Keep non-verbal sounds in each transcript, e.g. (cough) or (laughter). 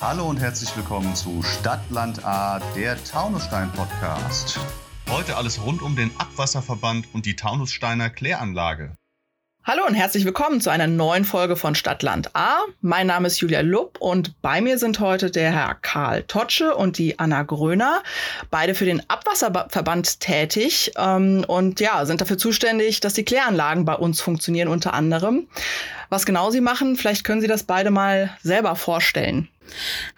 Hallo und herzlich willkommen zu Stadtland A, der Taunusstein Podcast. Heute alles rund um den Abwasserverband und die Taunussteiner Kläranlage. Hallo und herzlich willkommen zu einer neuen Folge von Stadtland A. Mein Name ist Julia Lupp und bei mir sind heute der Herr Karl Totsche und die Anna Gröner, beide für den Abwasserverband tätig ähm, und ja, sind dafür zuständig, dass die Kläranlagen bei uns funktionieren unter anderem. Was genau sie machen, vielleicht können Sie das beide mal selber vorstellen.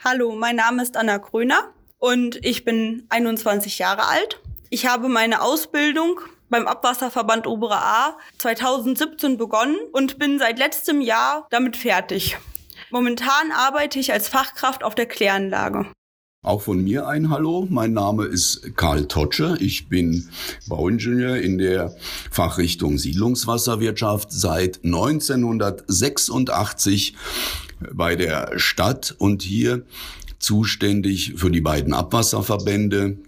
Hallo, mein Name ist Anna Gröner und ich bin 21 Jahre alt. Ich habe meine Ausbildung beim Abwasserverband Obere A 2017 begonnen und bin seit letztem Jahr damit fertig. Momentan arbeite ich als Fachkraft auf der Kläranlage. Auch von mir ein Hallo. Mein Name ist Karl Totsche. Ich bin Bauingenieur in der Fachrichtung Siedlungswasserwirtschaft seit 1986 bei der Stadt und hier zuständig für die beiden Abwasserverbände,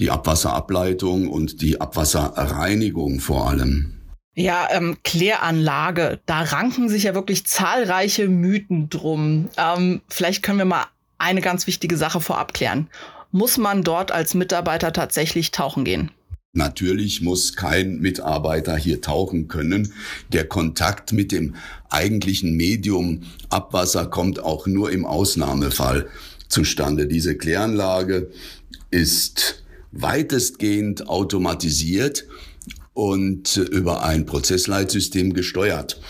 die Abwasserableitung und die Abwasserreinigung vor allem. Ja, ähm, Kläranlage, da ranken sich ja wirklich zahlreiche Mythen drum. Ähm, vielleicht können wir mal eine ganz wichtige Sache vorab klären. Muss man dort als Mitarbeiter tatsächlich tauchen gehen? Natürlich muss kein Mitarbeiter hier tauchen können. Der Kontakt mit dem eigentlichen Medium Abwasser kommt auch nur im Ausnahmefall zustande. Diese Kläranlage ist weitestgehend automatisiert und über ein Prozessleitsystem gesteuert.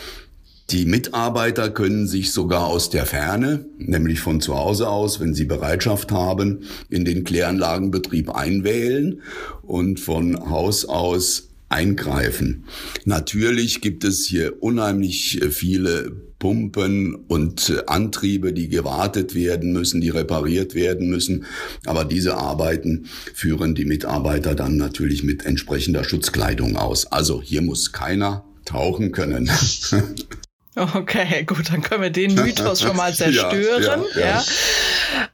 Die Mitarbeiter können sich sogar aus der Ferne, nämlich von zu Hause aus, wenn sie Bereitschaft haben, in den Kläranlagenbetrieb einwählen und von Haus aus eingreifen. Natürlich gibt es hier unheimlich viele Pumpen und äh, Antriebe, die gewartet werden müssen, die repariert werden müssen. Aber diese Arbeiten führen die Mitarbeiter dann natürlich mit entsprechender Schutzkleidung aus. Also hier muss keiner tauchen können. (laughs) Okay, gut, dann können wir den Mythos schon mal (laughs) zerstören. ja, ja,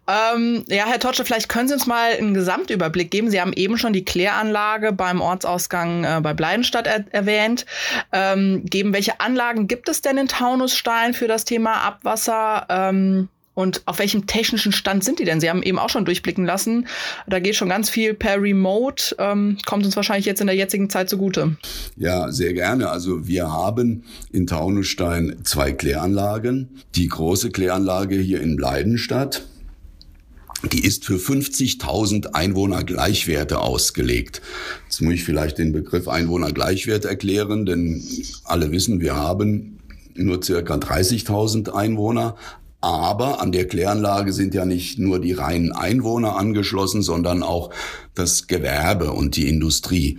ja. Ähm, ja, Herr Totsche, vielleicht können Sie uns mal einen Gesamtüberblick geben. Sie haben eben schon die Kläranlage beim Ortsausgang äh, bei Bleidenstadt er erwähnt. Ähm, geben, welche Anlagen gibt es denn in Taunusstein für das Thema Abwasser? Ähm, und auf welchem technischen Stand sind die denn? Sie haben eben auch schon durchblicken lassen. Da geht schon ganz viel per Remote. Ähm, kommt uns wahrscheinlich jetzt in der jetzigen Zeit zugute. Ja, sehr gerne. Also wir haben in Taunusstein zwei Kläranlagen. Die große Kläranlage hier in Bleidenstadt. Die ist für 50.000 Einwohner Gleichwerte ausgelegt. Jetzt muss ich vielleicht den Begriff Einwohner Gleichwert erklären, denn alle wissen, wir haben nur circa 30.000 Einwohner, aber an der Kläranlage sind ja nicht nur die reinen Einwohner angeschlossen, sondern auch das Gewerbe und die Industrie.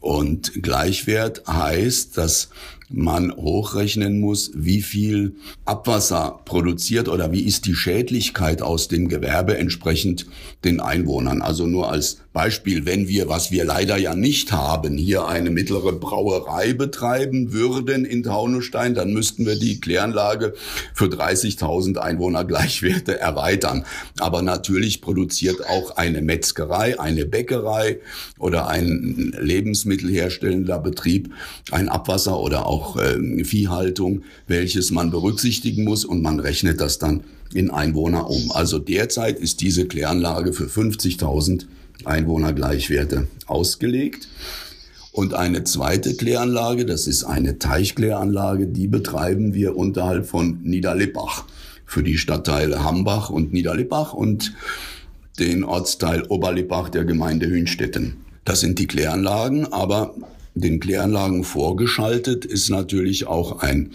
Und Gleichwert heißt, dass man hochrechnen muss, wie viel Abwasser produziert oder wie ist die Schädlichkeit aus dem Gewerbe entsprechend den Einwohnern. Also nur als Beispiel, wenn wir, was wir leider ja nicht haben, hier eine mittlere Brauerei betreiben würden in Taunusstein, dann müssten wir die Kläranlage für 30.000 Einwohner Gleichwerte erweitern. Aber natürlich produziert auch eine Metzgerei, eine Bäckerei oder ein lebensmittelherstellender Betrieb ein Abwasser oder auch äh, Viehhaltung, welches man berücksichtigen muss und man rechnet das dann in Einwohner um. Also derzeit ist diese Kläranlage für 50.000 Einwohnergleichwerte ausgelegt. Und eine zweite Kläranlage, das ist eine Teichkläranlage, die betreiben wir unterhalb von Niederlippach für die Stadtteile Hambach und Niederlippach und den Ortsteil Oberlippach der Gemeinde Hünstetten. Das sind die Kläranlagen, aber den Kläranlagen vorgeschaltet ist natürlich auch ein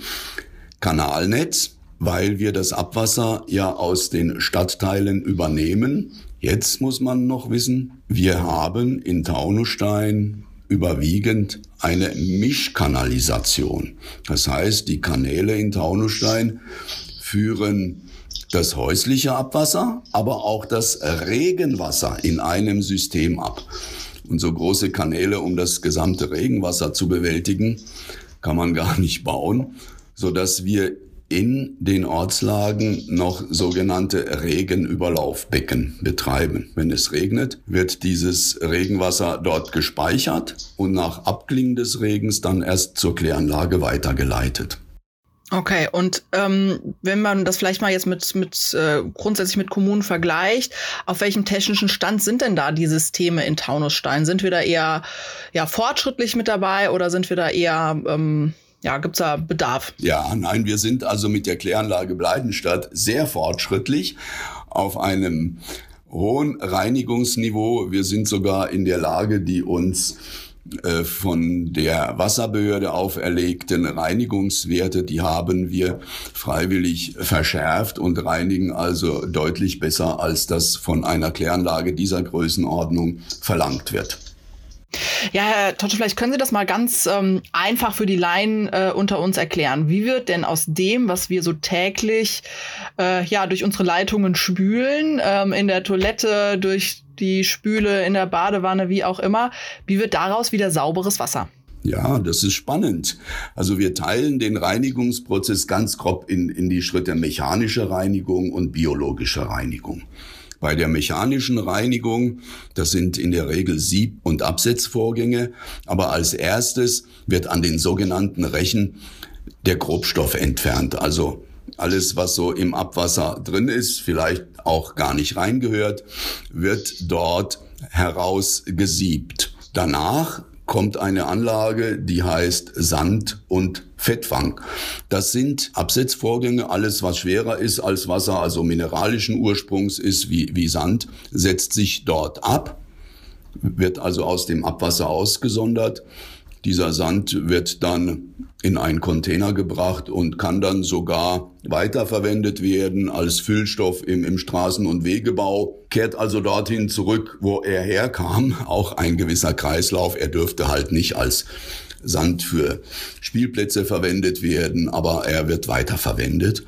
Kanalnetz, weil wir das Abwasser ja aus den Stadtteilen übernehmen Jetzt muss man noch wissen, wir haben in Taunusstein überwiegend eine Mischkanalisation. Das heißt, die Kanäle in Taunusstein führen das häusliche Abwasser, aber auch das Regenwasser in einem System ab. Und so große Kanäle, um das gesamte Regenwasser zu bewältigen, kann man gar (laughs) nicht bauen, so dass wir in den Ortslagen noch sogenannte Regenüberlaufbecken betreiben. Wenn es regnet, wird dieses Regenwasser dort gespeichert und nach Abklingen des Regens dann erst zur Kläranlage weitergeleitet. Okay, und ähm, wenn man das vielleicht mal jetzt mit, mit äh, grundsätzlich mit Kommunen vergleicht, auf welchem technischen Stand sind denn da die Systeme in Taunusstein? Sind wir da eher ja, fortschrittlich mit dabei oder sind wir da eher, ähm, ja, gibt's da Bedarf? Ja, nein, wir sind also mit der Kläranlage Bleidenstadt sehr fortschrittlich auf einem hohen Reinigungsniveau. Wir sind sogar in der Lage, die uns von der Wasserbehörde auferlegten Reinigungswerte, die haben wir freiwillig verschärft und reinigen also deutlich besser, als das von einer Kläranlage dieser Größenordnung verlangt wird. Ja, Herr Totsche, vielleicht können Sie das mal ganz ähm, einfach für die Laien äh, unter uns erklären. Wie wird denn aus dem, was wir so täglich äh, ja durch unsere Leitungen spülen, ähm, in der Toilette, durch die Spüle, in der Badewanne, wie auch immer, wie wird daraus wieder sauberes Wasser? Ja, das ist spannend. Also wir teilen den Reinigungsprozess ganz grob in, in die Schritte mechanische Reinigung und biologische Reinigung. Bei der mechanischen Reinigung, das sind in der Regel Sieb- und Absetzvorgänge, aber als erstes wird an den sogenannten Rechen der Grobstoff entfernt, also alles, was so im Abwasser drin ist, vielleicht auch gar nicht reingehört, wird dort herausgesiebt. Danach kommt eine Anlage, die heißt Sand- und Fettfang. Das sind Absetzvorgänge. Alles, was schwerer ist als Wasser, also mineralischen Ursprungs ist wie, wie Sand, setzt sich dort ab, wird also aus dem Abwasser ausgesondert. Dieser Sand wird dann in einen Container gebracht und kann dann sogar weiterverwendet werden als Füllstoff im, im Straßen- und Wegebau, kehrt also dorthin zurück, wo er herkam. (laughs) Auch ein gewisser Kreislauf. Er dürfte halt nicht als Sand für Spielplätze verwendet werden, aber er wird weiterverwendet.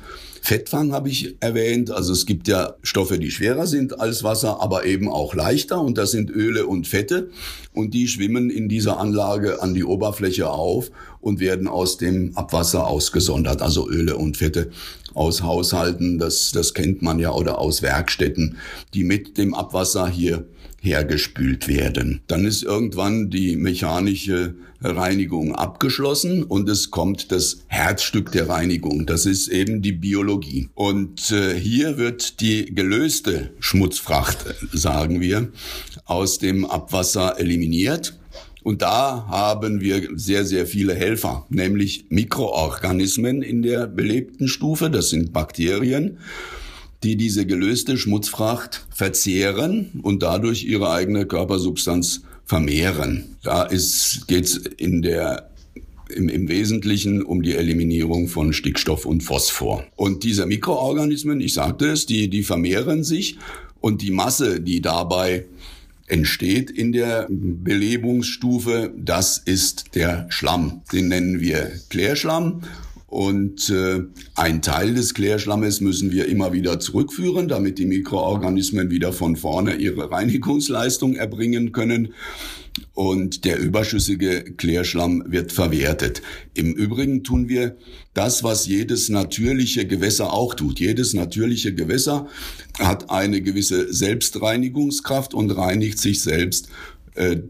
Fettfang habe ich erwähnt. Also es gibt ja Stoffe, die schwerer sind als Wasser, aber eben auch leichter. Und das sind Öle und Fette. Und die schwimmen in dieser Anlage an die Oberfläche auf und werden aus dem Abwasser ausgesondert. Also Öle und Fette aus Haushalten, das, das kennt man ja, oder aus Werkstätten, die mit dem Abwasser hier hergespült werden. Dann ist irgendwann die mechanische Reinigung abgeschlossen und es kommt das Herzstück der Reinigung. Das ist eben die Biologie. Und äh, hier wird die gelöste Schmutzfracht, sagen wir, aus dem Abwasser eliminiert. Und da haben wir sehr, sehr viele Helfer, nämlich Mikroorganismen in der belebten Stufe. Das sind Bakterien die diese gelöste Schmutzfracht verzehren und dadurch ihre eigene Körpersubstanz vermehren. Da ist, geht's in der im, im Wesentlichen um die Eliminierung von Stickstoff und Phosphor. Und diese Mikroorganismen, ich sagte es, die, die vermehren sich und die Masse, die dabei entsteht in der Belebungsstufe, das ist der Schlamm. Den nennen wir Klärschlamm und äh, ein Teil des Klärschlammes müssen wir immer wieder zurückführen, damit die Mikroorganismen wieder von vorne ihre Reinigungsleistung erbringen können. Und der überschüssige Klärschlamm wird verwertet. Im Übrigen tun wir das, was jedes natürliche Gewässer auch tut. Jedes natürliche Gewässer hat eine gewisse Selbstreinigungskraft und reinigt sich selbst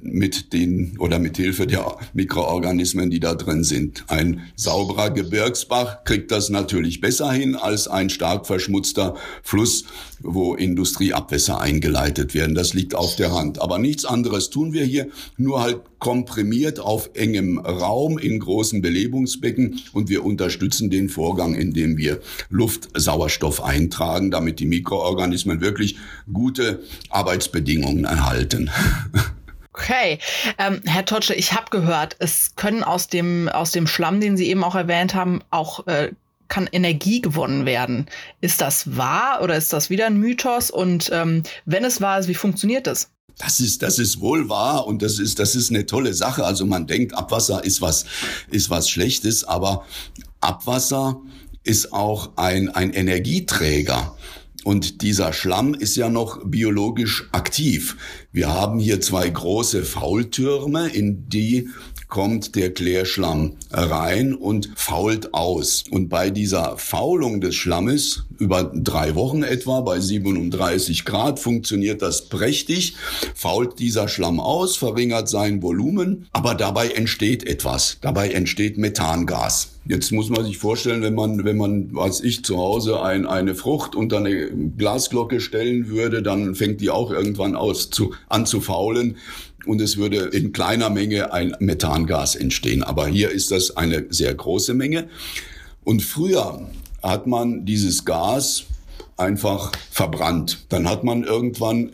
mit den oder mit Hilfe der Mikroorganismen, die da drin sind. Ein sauberer Gebirgsbach kriegt das natürlich besser hin als ein stark verschmutzter Fluss, wo Industrieabwässer eingeleitet werden. Das liegt auf der Hand. Aber nichts anderes tun wir hier, nur halt komprimiert auf engem Raum in großen Belebungsbecken und wir unterstützen den Vorgang, indem wir Luftsauerstoff eintragen, damit die Mikroorganismen wirklich gute Arbeitsbedingungen erhalten. (laughs) Okay, ähm, Herr Totsche, ich habe gehört, es können aus dem, aus dem Schlamm, den Sie eben auch erwähnt haben, auch äh, kann Energie gewonnen werden. Ist das wahr oder ist das wieder ein Mythos? Und ähm, wenn es wahr ist, wie funktioniert das? Das ist, das ist wohl wahr und das ist, das ist eine tolle Sache. Also man denkt, Abwasser ist was, ist was Schlechtes, aber Abwasser ist auch ein, ein Energieträger. Und dieser Schlamm ist ja noch biologisch aktiv. Wir haben hier zwei große Faultürme, in die kommt der Klärschlamm rein und fault aus. Und bei dieser Faulung des Schlammes über drei Wochen etwa bei 37 Grad funktioniert das prächtig, fault dieser Schlamm aus, verringert sein Volumen, aber dabei entsteht etwas. Dabei entsteht Methangas. Jetzt muss man sich vorstellen, wenn man, wenn man, als ich zu Hause ein, eine Frucht unter eine Glasglocke stellen würde, dann fängt die auch irgendwann aus zu, an zu faulen und es würde in kleiner Menge ein Methangas entstehen. Aber hier ist das eine sehr große Menge. Und früher hat man dieses Gas einfach verbrannt. Dann hat man irgendwann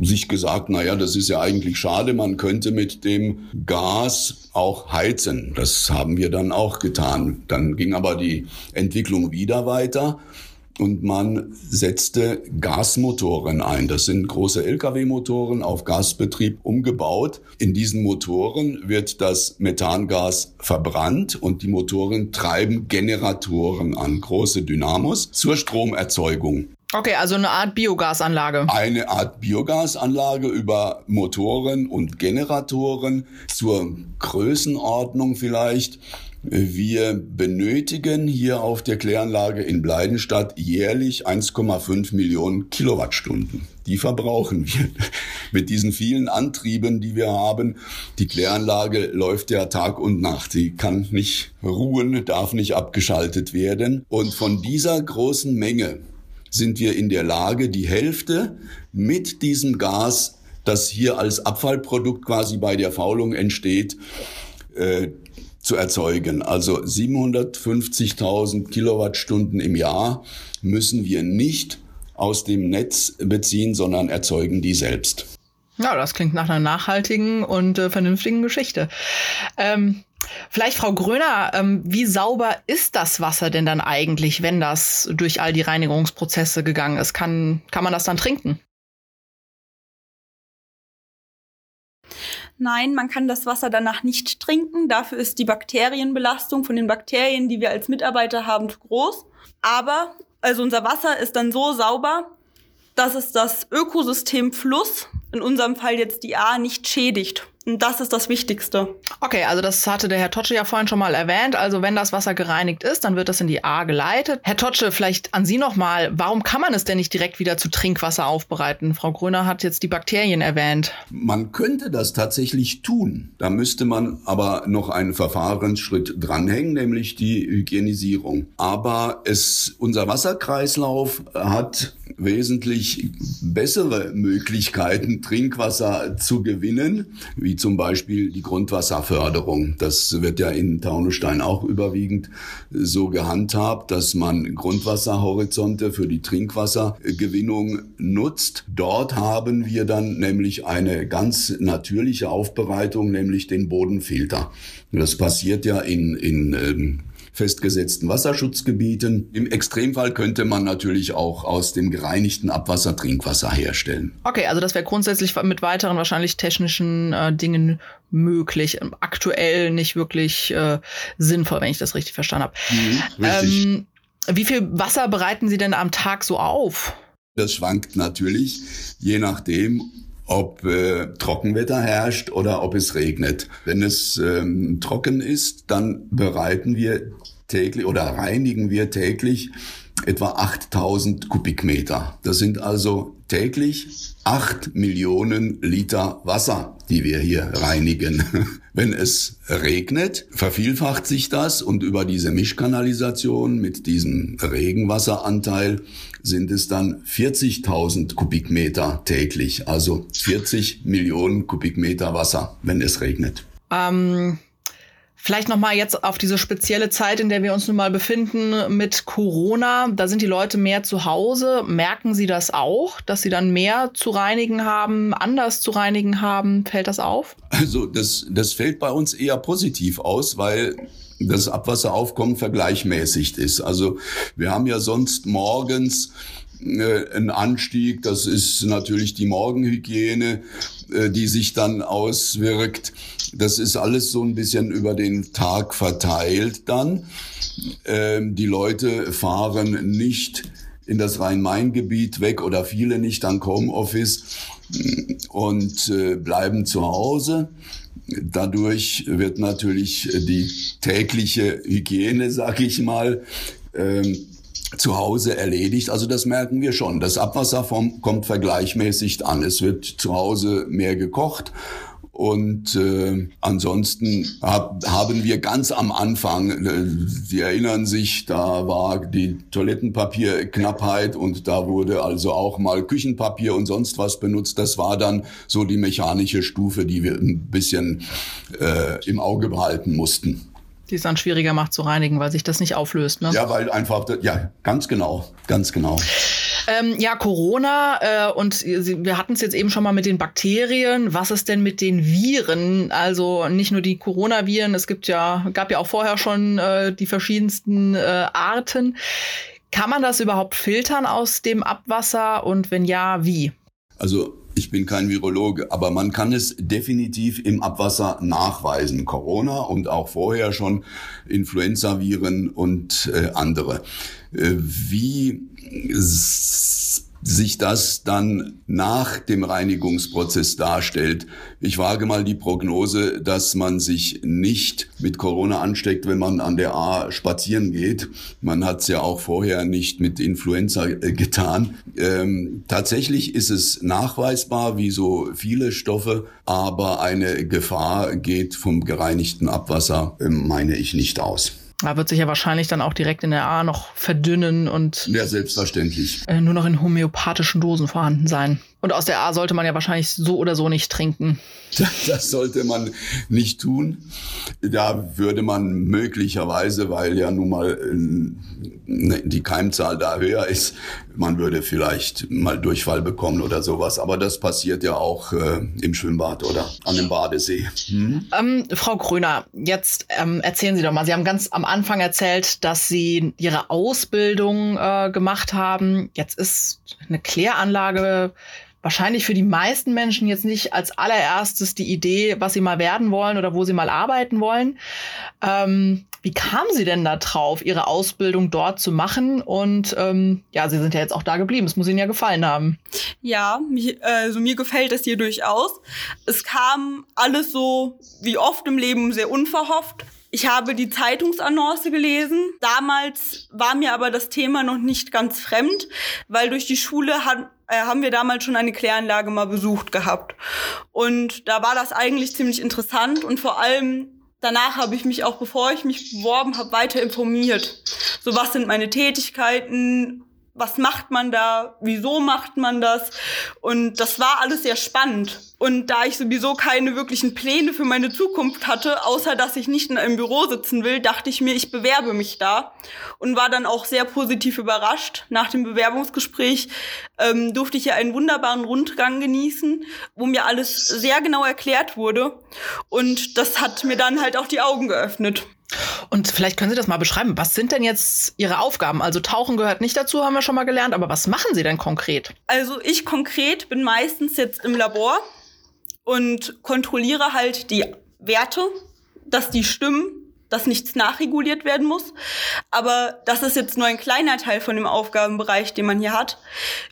sich gesagt, na ja, das ist ja eigentlich schade, man könnte mit dem Gas auch heizen. Das haben wir dann auch getan. Dann ging aber die Entwicklung wieder weiter und man setzte Gasmotoren ein. Das sind große Lkw-Motoren auf Gasbetrieb umgebaut. In diesen Motoren wird das Methangas verbrannt und die Motoren treiben Generatoren an, große Dynamos zur Stromerzeugung. Okay, also eine Art Biogasanlage. Eine Art Biogasanlage über Motoren und Generatoren zur Größenordnung vielleicht wir benötigen hier auf der Kläranlage in Bleidenstadt jährlich 1,5 Millionen Kilowattstunden. Die verbrauchen wir (laughs) mit diesen vielen Antrieben, die wir haben. Die Kläranlage läuft ja Tag und Nacht. Sie kann nicht ruhen, darf nicht abgeschaltet werden. Und von dieser großen Menge sind wir in der Lage, die Hälfte mit diesem Gas, das hier als Abfallprodukt quasi bei der Faulung entsteht, äh, zu erzeugen. Also 750.000 Kilowattstunden im Jahr müssen wir nicht aus dem Netz beziehen, sondern erzeugen die selbst. Ja, das klingt nach einer nachhaltigen und äh, vernünftigen Geschichte. Ähm, vielleicht, Frau Gröner, ähm, wie sauber ist das Wasser denn dann eigentlich, wenn das durch all die Reinigungsprozesse gegangen ist? Kann, kann man das dann trinken? Nein, man kann das Wasser danach nicht trinken. Dafür ist die Bakterienbelastung von den Bakterien, die wir als Mitarbeiter haben, zu groß. Aber, also unser Wasser ist dann so sauber, dass es das Ökosystem Fluss, in unserem Fall jetzt die A, nicht schädigt. Das ist das Wichtigste. Okay, also das hatte der Herr Totsche ja vorhin schon mal erwähnt. Also wenn das Wasser gereinigt ist, dann wird das in die A geleitet. Herr Totsche, vielleicht an Sie nochmal. Warum kann man es denn nicht direkt wieder zu Trinkwasser aufbereiten? Frau Gröner hat jetzt die Bakterien erwähnt. Man könnte das tatsächlich tun. Da müsste man aber noch einen Verfahrensschritt dranhängen, nämlich die Hygienisierung. Aber es, unser Wasserkreislauf hat wesentlich bessere Möglichkeiten, Trinkwasser zu gewinnen, wie zum Beispiel die Grundwasserförderung. Das wird ja in Taunusstein auch überwiegend so gehandhabt, dass man Grundwasserhorizonte für die Trinkwassergewinnung nutzt. Dort haben wir dann nämlich eine ganz natürliche Aufbereitung, nämlich den Bodenfilter. Das passiert ja in, in ähm, festgesetzten Wasserschutzgebieten. Im Extremfall könnte man natürlich auch aus dem gereinigten Abwasser Trinkwasser herstellen. Okay, also das wäre grundsätzlich mit weiteren wahrscheinlich technischen äh, Dingen möglich. Aktuell nicht wirklich äh, sinnvoll, wenn ich das richtig verstanden habe. Mhm, ähm, wie viel Wasser bereiten Sie denn am Tag so auf? Das schwankt natürlich, je nachdem, ob äh, Trockenwetter herrscht oder ob es regnet. Wenn es ähm, trocken ist, dann bereiten wir täglich oder reinigen wir täglich etwa 8000 Kubikmeter. Das sind also täglich 8 Millionen Liter Wasser, die wir hier reinigen. (laughs) Wenn es regnet, vervielfacht sich das und über diese Mischkanalisation mit diesem Regenwasseranteil sind es dann 40.000 Kubikmeter täglich, also 40 Millionen Kubikmeter Wasser, wenn es regnet. Ähm, Vielleicht noch mal jetzt auf diese spezielle Zeit, in der wir uns nun mal befinden mit Corona. Da sind die Leute mehr zu Hause. Merken Sie das auch, dass Sie dann mehr zu reinigen haben, anders zu reinigen haben? Fällt das auf? Also das, das fällt bei uns eher positiv aus, weil das Abwasseraufkommen vergleichmäßigt ist. Also wir haben ja sonst morgens äh, ein Anstieg. Das ist natürlich die Morgenhygiene, äh, die sich dann auswirkt. Das ist alles so ein bisschen über den Tag verteilt dann. Ähm, die Leute fahren nicht in das Rhein-Main-Gebiet weg oder viele nicht an Homeoffice und äh, bleiben zu Hause. Dadurch wird natürlich die tägliche Hygiene, sag ich mal, ähm, zu Hause erledigt. Also das merken wir schon. Das Abwasser vom, kommt vergleichmäßig an. Es wird zu Hause mehr gekocht Und äh, ansonsten hab, haben wir ganz am Anfang, äh, Sie erinnern sich, da war die Toilettenpapierknappheit und da wurde also auch mal Küchenpapier und sonst was benutzt. Das war dann so die mechanische Stufe, die wir ein bisschen äh, im Auge behalten mussten die es dann schwieriger macht zu reinigen, weil sich das nicht auflöst. Ne? Ja, weil einfach, ja, ganz genau, ganz genau. Ähm, ja, Corona äh, und wir hatten es jetzt eben schon mal mit den Bakterien. Was ist denn mit den Viren? Also nicht nur die Coronaviren, es gibt ja, gab ja auch vorher schon äh, die verschiedensten äh, Arten. Kann man das überhaupt filtern aus dem Abwasser und wenn ja, wie? Also ich bin kein Virologe, aber man kann es definitiv im Abwasser nachweisen. Corona und auch vorher schon Influenzaviren und äh, andere. Äh, wie sich das dann nach dem Reinigungsprozess darstellt. Ich wage mal die Prognose, dass man sich nicht mit Corona ansteckt, wenn man an der A spazieren geht. Man hat es ja auch vorher nicht mit Influenza äh, getan. Ähm, tatsächlich ist es nachweisbar, wie so viele Stoffe, aber eine Gefahr geht vom gereinigten Abwasser, äh, meine ich, nicht aus. Da wird sich ja wahrscheinlich dann auch direkt in der A noch verdünnen und. Ja, selbstverständlich. Äh, nur noch in homöopathischen Dosen vorhanden sein. Und aus der A sollte man ja wahrscheinlich so oder so nicht trinken. (laughs) Das sollte man nicht tun. Da würde man möglicherweise, weil ja nun mal äh, die Keimzahl da höher ist, man würde vielleicht mal Durchfall bekommen oder sowas. Aber das passiert ja auch äh, im Schwimmbad oder an dem Badesee. Hm? Ähm, Frau Gröner, jetzt ähm, erzählen Sie doch mal. Sie haben ganz am Anfang erzählt, dass Sie Ihre Ausbildung äh, gemacht haben. Jetzt ist eine Kläranlage wahrscheinlich für die meisten Menschen jetzt nicht als allererstes die Idee, was sie mal werden wollen oder wo sie mal arbeiten wollen. Ähm, wie kamen Sie denn da drauf, Ihre Ausbildung dort zu machen? Und ähm, ja, Sie sind ja jetzt auch da geblieben. Es muss Ihnen ja gefallen haben. Ja, mich, also mir gefällt es hier durchaus. Es kam alles so wie oft im Leben sehr unverhofft. Ich habe die Zeitungsannonce gelesen. Damals war mir aber das Thema noch nicht ganz fremd, weil durch die Schule hat, äh, haben wir damals schon eine Kläranlage mal besucht gehabt. Und da war das eigentlich ziemlich interessant und vor allem danach habe ich mich auch, bevor ich mich beworben habe, weiter informiert. So was sind meine Tätigkeiten, was macht man da, wieso macht man das. Und das war alles sehr spannend. Und da ich sowieso keine wirklichen Pläne für meine Zukunft hatte, außer dass ich nicht in einem Büro sitzen will, dachte ich mir, ich bewerbe mich da. Und war dann auch sehr positiv überrascht. Nach dem Bewerbungsgespräch ähm, durfte ich ja einen wunderbaren Rundgang genießen, wo mir alles sehr genau erklärt wurde. Und das hat mir dann halt auch die Augen geöffnet. Und vielleicht können Sie das mal beschreiben. Was sind denn jetzt Ihre Aufgaben? Also Tauchen gehört nicht dazu, haben wir schon mal gelernt, aber was machen Sie denn konkret? Also ich konkret bin meistens jetzt im Labor und kontrolliere halt die Werte, dass die stimmen, dass nichts nachreguliert werden muss. Aber das ist jetzt nur ein kleiner Teil von dem Aufgabenbereich, den man hier hat.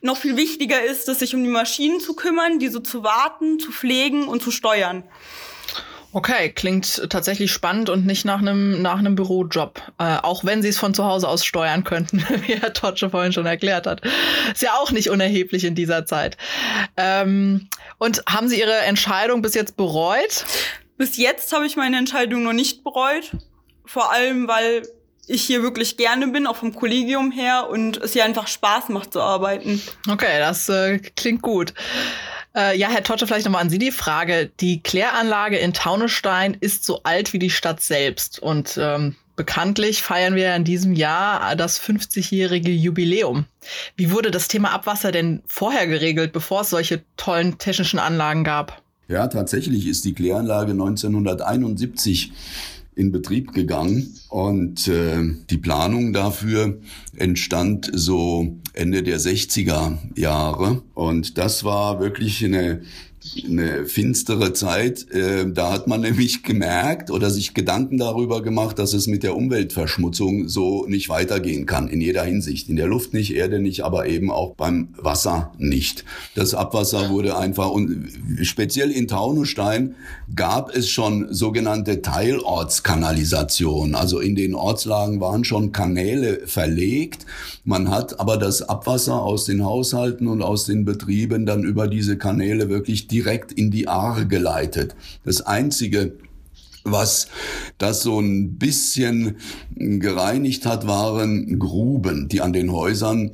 Noch viel wichtiger ist es, sich um die Maschinen zu kümmern, diese zu warten, zu pflegen und zu steuern. Okay, klingt tatsächlich spannend und nicht nach einem nach einem Bürojob. Äh, auch wenn sie es von zu Hause aus steuern könnten, (laughs) wie Herr Totsche vorhin schon erklärt hat. Ist ja auch nicht unerheblich in dieser Zeit. Ähm, und haben Sie Ihre Entscheidung bis jetzt bereut? Bis jetzt habe ich meine Entscheidung noch nicht bereut. Vor allem, weil ich hier wirklich gerne bin, auch vom Kollegium her und es hier einfach Spaß macht zu arbeiten. Okay, das äh, klingt gut. Äh, ja, Herr Totte, vielleicht nochmal an Sie die Frage. Die Kläranlage in Taunusstein ist so alt wie die Stadt selbst und ähm, bekanntlich feiern wir in diesem Jahr das 50-jährige Jubiläum. Wie wurde das Thema Abwasser denn vorher geregelt, bevor es solche tollen technischen Anlagen gab? Ja, tatsächlich ist die Kläranlage 1971 in Betrieb gegangen. Und äh, die Planung dafür entstand so Ende der 60er Jahre. Und das war wirklich eine eine finstere Zeit. Äh, da hat man nämlich gemerkt oder sich Gedanken darüber gemacht, dass es mit der Umweltverschmutzung so nicht weitergehen kann, in jeder Hinsicht. In der Luft nicht, Erde nicht, aber eben auch beim Wasser nicht. Das Abwasser wurde einfach, und speziell in Taunusstein gab es schon sogenannte Teilortskanalisation. Also in den Ortslagen waren schon Kanäle verlegt. Man hat aber das Abwasser aus den Haushalten und aus den Betrieben dann über diese Kanäle wirklich direkt in die Aare geleitet. Das einzige was das so ein bisschen gereinigt hat, waren Gruben, die an den Häusern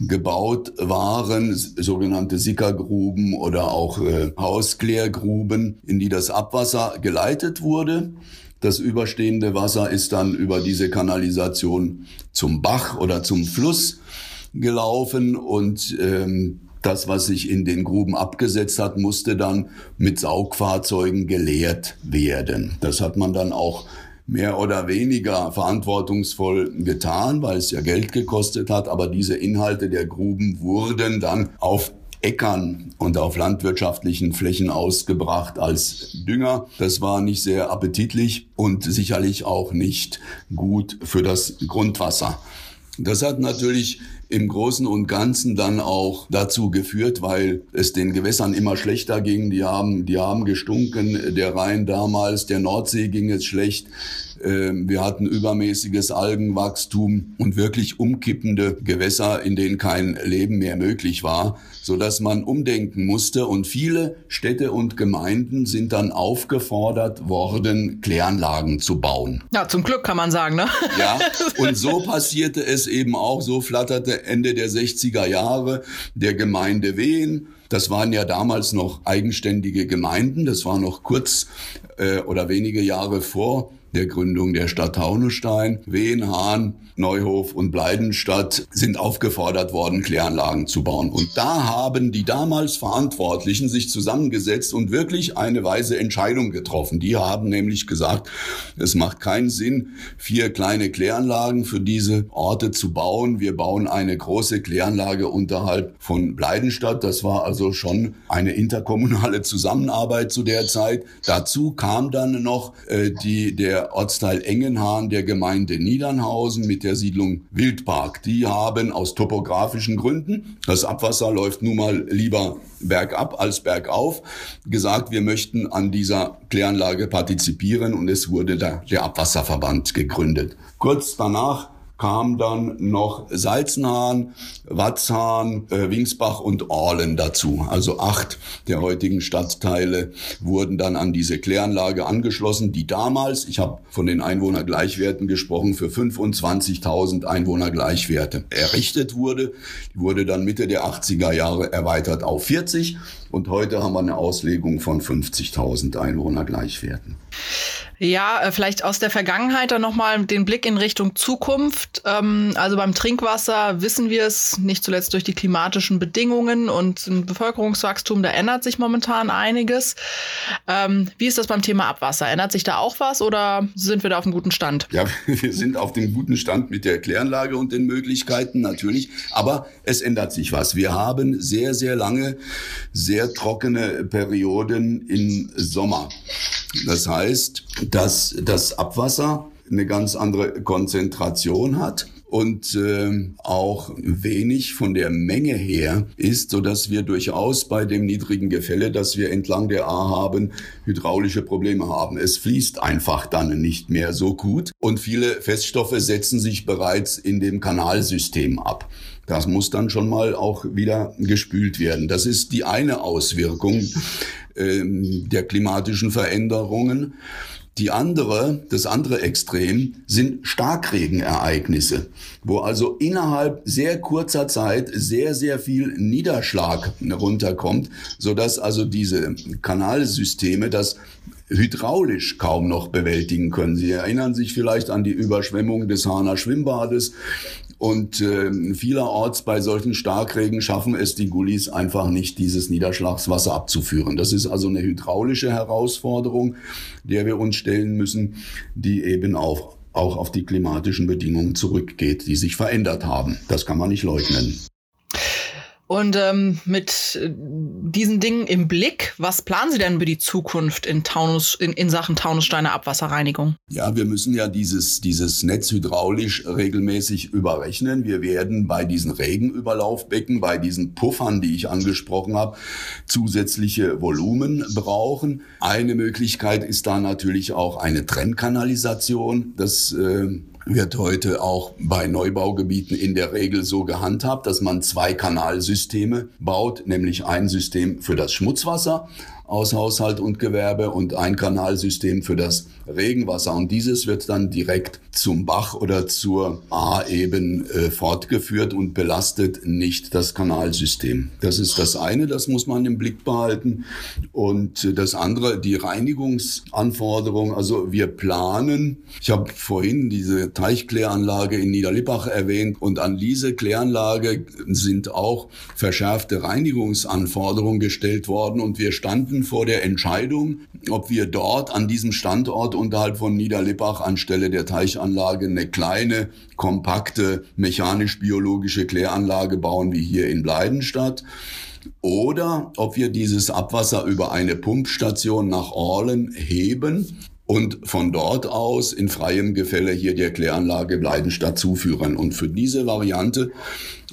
gebaut waren, sogenannte Sickergruben oder auch äh, Hausklärgruben, in die das Abwasser geleitet wurde. Das überstehende Wasser ist dann über diese Kanalisation zum Bach oder zum Fluss gelaufen und ähm, das, was sich in den Gruben abgesetzt hat, musste dann mit Saugfahrzeugen geleert werden. Das hat man dann auch mehr oder weniger verantwortungsvoll getan, weil es ja Geld gekostet hat. Aber diese Inhalte der Gruben wurden dann auf Äckern und auf landwirtschaftlichen Flächen ausgebracht als Dünger. Das war nicht sehr appetitlich und sicherlich auch nicht gut für das Grundwasser. Das hat natürlich im Großen und Ganzen dann auch dazu geführt, weil es den Gewässern immer schlechter ging. Die haben, die haben gestunken. Der Rhein damals, der Nordsee ging es schlecht. Ähm, wir hatten übermäßiges Algenwachstum und wirklich umkippende Gewässer, in denen kein Leben mehr möglich war, so dass man umdenken musste. Und viele Städte und Gemeinden sind dann aufgefordert worden, Kläranlagen zu bauen. Ja, zum Glück kann man sagen, ne? Ja, (laughs) und so passierte es eben auch. So flatterte Ende der 60er Jahre der Gemeinde Wehen das waren ja damals noch eigenständige Gemeinden. Das war noch kurz äh, oder wenige Jahre vor der Gründung der Stadt Taunusstein. Wehen, Hahn, Neuhof und Bleidenstadt sind aufgefordert worden, Kläranlagen zu bauen. Und da haben die damals Verantwortlichen sich zusammengesetzt und wirklich eine weise Entscheidung getroffen. Die haben nämlich gesagt, es macht keinen Sinn, vier kleine Kläranlagen für diese Orte zu bauen. Wir bauen eine große Kläranlage unterhalb von Bleidenstadt. Das war also schon eine interkommunale Zusammenarbeit zu der Zeit. Dazu kam dann noch äh, die, der Ortsteil Engenhahn der Gemeinde Niedernhausen mit der Siedlung Wildpark. Die haben aus topografischen Gründen, das Abwasser läuft nun mal lieber bergab als bergauf, gesagt, wir möchten an dieser Kläranlage partizipieren und es wurde der, der Abwasserverband gegründet. Kurz danach kam dann noch Salzenhahn, Watzhahn, äh, Wingsbach und Orlen dazu. Also acht der heutigen Stadtteile wurden dann an diese Kläranlage angeschlossen, die damals, ich habe von den Einwohnergleichwerten gesprochen, für 25.000 Einwohnergleichwerte errichtet wurde. Die wurde dann Mitte der 80er Jahre erweitert auf 40 und heute haben wir eine Auslegung von 50.000 Einwohnergleichwerten. Ja, äh, vielleicht aus der Vergangenheit dann nochmal den Blick in Richtung Zukunft. Ähm, also beim Trinkwasser wissen wir es nicht zuletzt durch die klimatischen Bedingungen und ein Bevölkerungswachstum, da ändert sich momentan einiges. Ähm, wie ist das beim Thema Abwasser? Ändert sich da auch was oder sind wir da auf einem guten Stand? Ja, (laughs) wir sind auf dem guten Stand mit der Kläranlage und den Möglichkeiten natürlich, aber es ändert sich was. Wir haben sehr, sehr lange, sehr trockene Perioden im Sommer. Das heißt, dass das Abwasser eine ganz andere Konzentration hat und äh, auch wenig von der Menge her ist, so dass wir durchaus bei dem niedrigen Gefälle, das wir entlang der A haben, hydraulische Probleme haben. Es fließt einfach dann nicht mehr so gut und viele Feststoffe setzen sich bereits in dem Kanalsystem ab. Das muss dann schon mal auch wieder gespült werden. Das ist die eine Auswirkung äh, der klimatischen Veränderungen. Die andere, das andere Extrem sind Starkregenereignisse, wo also innerhalb sehr kurzer Zeit sehr, sehr viel Niederschlag runterkommt, so dass also diese Kanalsysteme das hydraulisch kaum noch bewältigen können. Sie erinnern sich vielleicht an die Überschwemmung des Hahner Schwimmbades und äh, vielerorts bei solchen Starkregen schaffen es die Gullis einfach nicht, dieses Niederschlagswasser abzuführen. Das ist also eine hydraulische Herausforderung, der wir uns stellen müssen, die eben auch, auch auf die klimatischen Bedingungen zurückgeht, die sich verändert haben. Das kann man nicht leugnen. Und ähm, mit äh, diesen Dingen im Blick, was planen Sie denn für die Zukunft in, Taunus, in, in Sachen Taunussteiner Abwasserreinigung? Ja, wir müssen ja dieses, dieses Netz hydraulisch regelmäßig überrechnen. Wir werden bei diesen Regenüberlaufbecken, bei diesen Puffern, die ich angesprochen habe, zusätzliche Volumen brauchen. Eine Möglichkeit ist da natürlich auch eine Trennkanalisation. Das äh, wird heute auch bei Neubaugebieten in der Regel so gehandhabt, dass man zwei Kanalsysteme baut, nämlich ein System für das Schmutzwasser aus Haushalt und Gewerbe und ein Kanalsystem für das Regenwasser. Und dieses wird dann direkt zum Bach oder zur A eben äh, fortgeführt und belastet nicht das Kanalsystem. Das ist das eine, das muss man im Blick behalten. Und äh, das andere, die Reinigungsanforderung. Also wir planen, ich habe vorhin diese Teichkläranlage in Niederlippach erwähnt und an diese Kläranlage sind auch verschärfte Reinigungsanforderungen gestellt worden und wir standen standen vor der Entscheidung, ob wir dort an diesem Standort unterhalb von Niederlippach anstelle der Teichanlage eine kleine, kompakte, mechanisch-biologische Kläranlage bauen wie hier in Bleidenstadt oder ob wir dieses Abwasser über eine Pumpstation nach Orlen heben und von dort aus in freiem Gefälle hier der Kläranlage Bleidenstadt zuführen. Und für diese Variante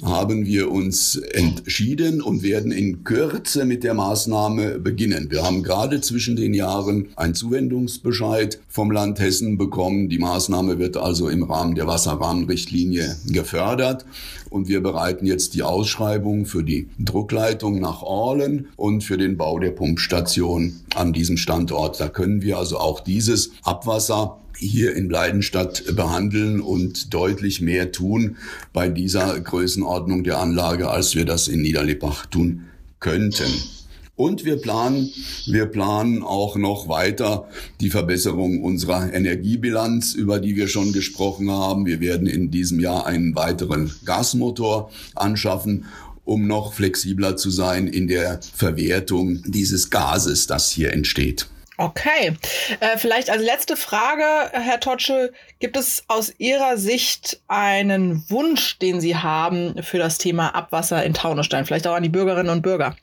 haben wir uns entschieden und werden in Kürze mit der Maßnahme beginnen. Wir haben gerade zwischen den Jahren einen Zuwendungsbescheid vom Land Hessen bekommen. Die Maßnahme wird also im Rahmen der Wasserrahmenrichtlinie gefördert. Und wir bereiten jetzt die Ausschreibung für die Druckleitung nach Orlen und für den Bau der Pumpstation an diesem Standort. Da können wir also auch dieses Abwasser hier in Bleidenstadt behandeln und deutlich mehr tun bei dieser Größenordnung der Anlage, als wir das in Niederlippach tun könnten. Und wir planen, wir planen auch noch weiter die Verbesserung unserer Energiebilanz, über die wir schon gesprochen haben. Wir werden in diesem Jahr einen weiteren Gasmotor anschaffen um noch flexibler zu sein in der Verwertung dieses Gases, das hier entsteht. Okay, äh, vielleicht als letzte Frage, Herr Totsche, gibt es aus Ihrer Sicht einen Wunsch, den Sie haben für das Thema Abwasser in Taunusstein, vielleicht auch an die Bürgerinnen und Bürger?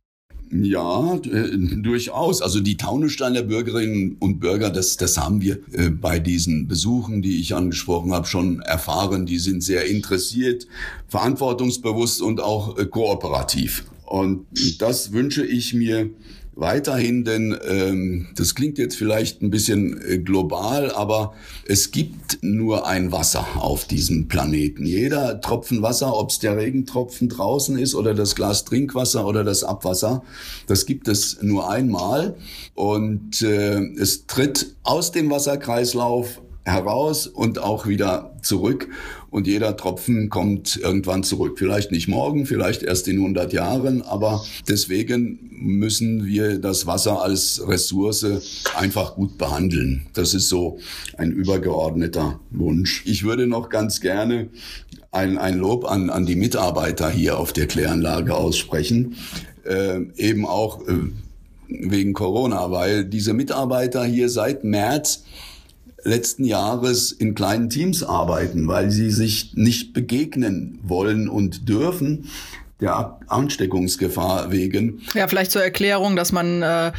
Ja, äh, durchaus. Also die Taunussteiner Bürgerinnen und Bürger, das, das haben wir äh, bei diesen Besuchen, die ich angesprochen habe, schon erfahren. Die sind sehr interessiert, verantwortungsbewusst und auch äh, kooperativ. Und das wünsche ich mir weiterhin, denn ähm, das klingt jetzt vielleicht ein bisschen äh, global, aber es gibt nur ein Wasser auf diesem Planeten. Jeder Tropfen Wasser, ob es der Regentropfen draußen ist oder das Glas Trinkwasser oder das Abwasser, das gibt es nur einmal und äh, es tritt aus dem Wasserkreislauf heraus und auch wieder zurück. Und jeder Tropfen kommt irgendwann zurück. Vielleicht nicht morgen, vielleicht erst in 100 Jahren, aber deswegen müssen wir das Wasser als Ressource einfach gut behandeln. Das ist so ein übergeordneter Wunsch. Ich würde noch ganz gerne ein, ein Lob an, an die Mitarbeiter hier auf der Kläranlage aussprechen. Äh, eben auch äh, wegen Corona, weil diese Mitarbeiter hier seit März letzten Jahres in kleinen Teams arbeiten, weil sie sich nicht begegnen wollen und dürfen der Ansteckungsgefahr wegen. Ja, vielleicht zur Erklärung, dass man, äh,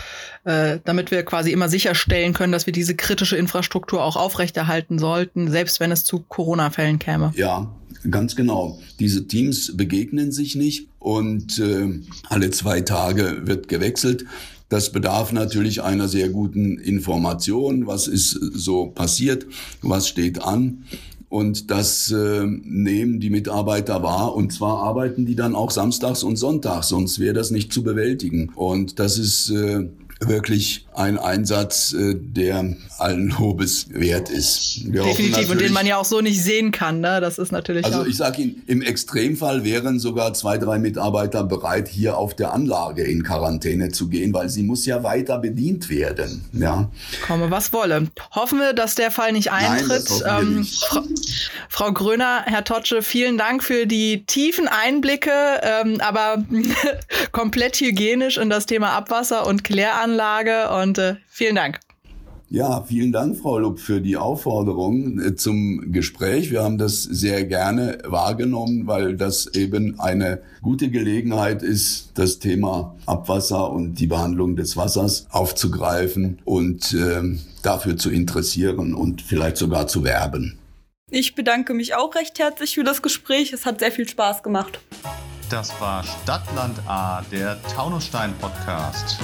äh, damit wir quasi immer sicherstellen können, dass wir diese kritische Infrastruktur auch aufrechterhalten sollten, selbst wenn es zu Corona-Fällen käme. Ja, ganz genau. Diese Teams begegnen sich nicht und äh, alle zwei Tage wird gewechselt. Das bedarf natürlich einer sehr guten Information. Was ist so passiert? Was steht an? Und das äh, nehmen die Mitarbeiter wahr. Und zwar arbeiten die dann auch samstags und sonntags, sonst wäre das nicht zu bewältigen. Und das ist äh, wirklich ein Einsatz, äh, der allen Lobes wert ist. Wir Definitiv, und den man ja auch so nicht sehen kann. Ne? Das ist natürlich. Also ich sage Ihnen, im Extremfall wären sogar zwei, drei Mitarbeiter bereit, hier auf der Anlage in Quarantäne zu gehen, weil sie muss ja weiter bedient werden. Ja. Komme, was wolle. Hoffen wir, dass der Fall nicht eintritt. Nein, ähm, nicht. Frau, Frau, Gröner, Herr Totsche, vielen Dank für die tiefen Einblicke, ähm, aber (laughs) komplett hygienisch in das Thema Abwasser und Kläranlage. Und und äh, vielen Dank. Ja, vielen Dank, Frau Lupp, für die Aufforderung äh, zum Gespräch. Wir haben das sehr gerne wahrgenommen, weil das eben eine gute Gelegenheit ist, das Thema Abwasser und die Behandlung des Wassers aufzugreifen und äh, dafür zu interessieren und vielleicht sogar zu werben. Ich bedanke mich auch recht herzlich für das Gespräch. Es hat sehr viel Spaß gemacht. Das war Stadtland A, der Taunusstein Podcast.